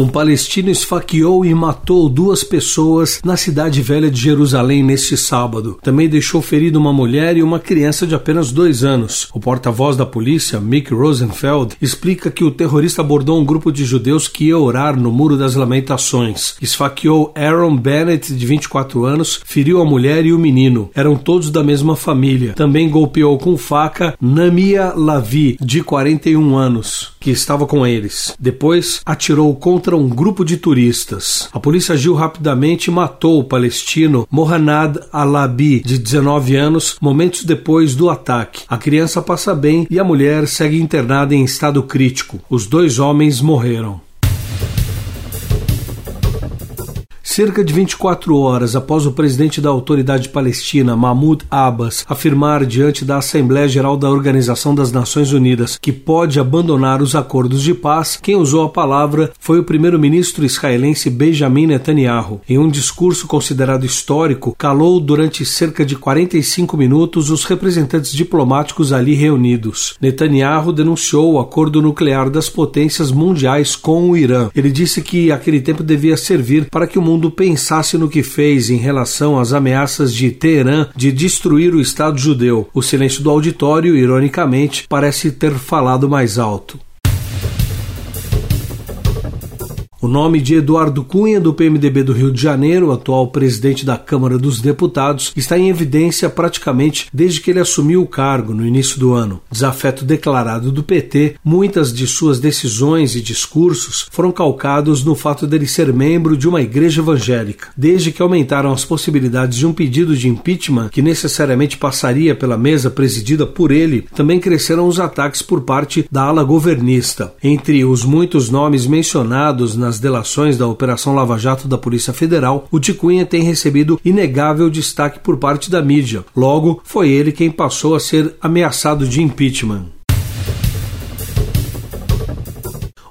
Um palestino esfaqueou e matou duas pessoas na cidade velha de Jerusalém neste sábado. Também deixou ferido uma mulher e uma criança de apenas dois anos. O porta-voz da polícia, Mick Rosenfeld, explica que o terrorista abordou um grupo de judeus que ia orar no Muro das Lamentações. Esfaqueou Aaron Bennett, de 24 anos, feriu a mulher e o menino. Eram todos da mesma família. Também golpeou com faca Namia Lavi, de 41 anos, que estava com eles. Depois atirou contra um grupo de turistas. A polícia agiu rapidamente e matou o palestino Mohanad Alabi, de 19 anos, momentos depois do ataque. A criança passa bem e a mulher segue internada em estado crítico. Os dois homens morreram. Cerca de 24 horas após o presidente da Autoridade Palestina, Mahmoud Abbas, afirmar diante da Assembleia Geral da Organização das Nações Unidas que pode abandonar os acordos de paz, quem usou a palavra foi o primeiro-ministro israelense Benjamin Netanyahu. Em um discurso considerado histórico, calou durante cerca de 45 minutos os representantes diplomáticos ali reunidos. Netanyahu denunciou o acordo nuclear das potências mundiais com o Irã. Ele disse que aquele tempo devia servir para que o mundo mundo pensasse no que fez em relação às ameaças de Teherã de destruir o Estado judeu. O silêncio do auditório, ironicamente, parece ter falado mais alto. O nome de Eduardo Cunha, do PMDB do Rio de Janeiro, atual presidente da Câmara dos Deputados, está em evidência praticamente desde que ele assumiu o cargo no início do ano. Desafeto declarado do PT, muitas de suas decisões e discursos foram calcados no fato dele ser membro de uma igreja evangélica. Desde que aumentaram as possibilidades de um pedido de impeachment que necessariamente passaria pela mesa presidida por ele, também cresceram os ataques por parte da ala governista. Entre os muitos nomes mencionados na nas delações da Operação Lava Jato da Polícia Federal, o Ticunha tem recebido inegável destaque por parte da mídia. Logo, foi ele quem passou a ser ameaçado de impeachment.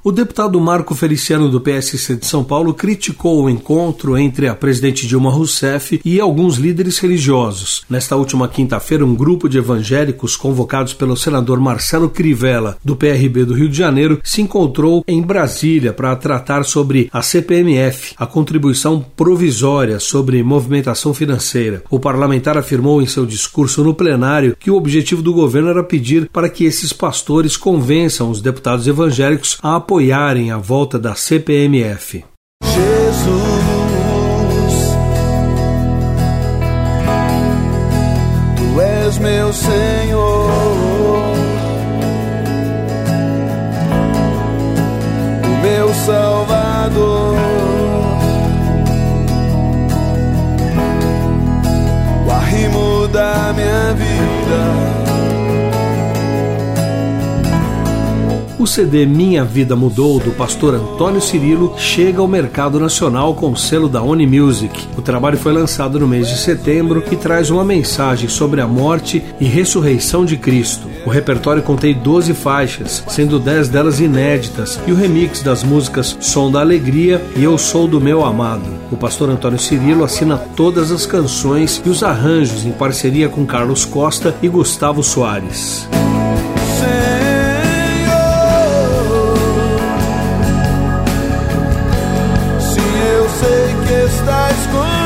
O deputado Marco Feliciano do PSC de São Paulo criticou o encontro entre a presidente Dilma Rousseff e alguns líderes religiosos. Nesta última quinta-feira, um grupo de evangélicos convocados pelo senador Marcelo Crivella, do PRB do Rio de Janeiro, se encontrou em Brasília para tratar sobre a CPMF, a contribuição provisória sobre movimentação financeira. O parlamentar afirmou em seu discurso no plenário que o objetivo do governo era pedir para que esses pastores convençam os deputados evangélicos a apoiarem a volta da CPMF. Jesus, tu és meu Senhor, CD Minha Vida Mudou, do pastor Antônio Cirilo, chega ao mercado nacional com o selo da Oni Music. O trabalho foi lançado no mês de setembro e traz uma mensagem sobre a morte e ressurreição de Cristo. O repertório contém 12 faixas, sendo 10 delas inéditas, e o remix das músicas Som da Alegria e Eu Sou do Meu Amado. O pastor Antônio Cirilo assina todas as canções e os arranjos em parceria com Carlos Costa e Gustavo Soares. estás comigo.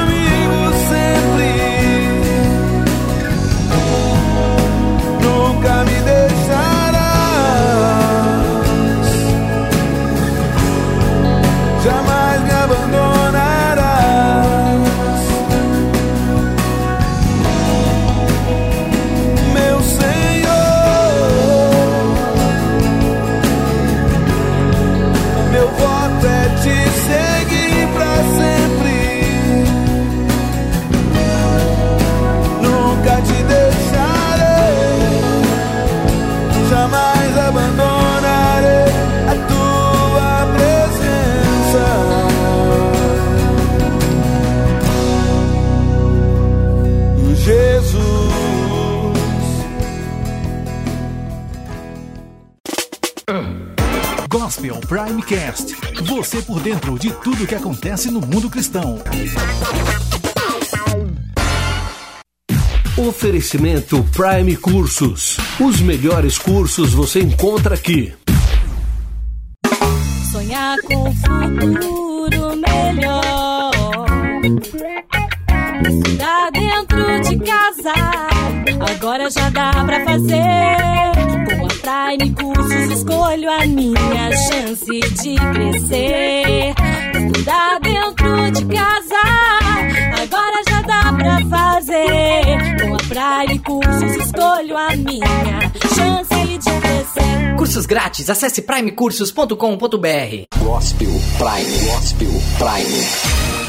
Gospel Primecast. Você por dentro de tudo que acontece no mundo cristão. Oferecimento Prime Cursos. Os melhores cursos você encontra aqui. Sonhar com um futuro melhor. Tá dentro de casa, agora já dá pra fazer. Escolho a minha chance de crescer. Estudar dentro de casa, agora já dá pra fazer. Com a Prime Cursos escolho a minha chance de crescer. Cursos grátis, acesse primecursos.com.br. Gospel Prime, Gospel Prime.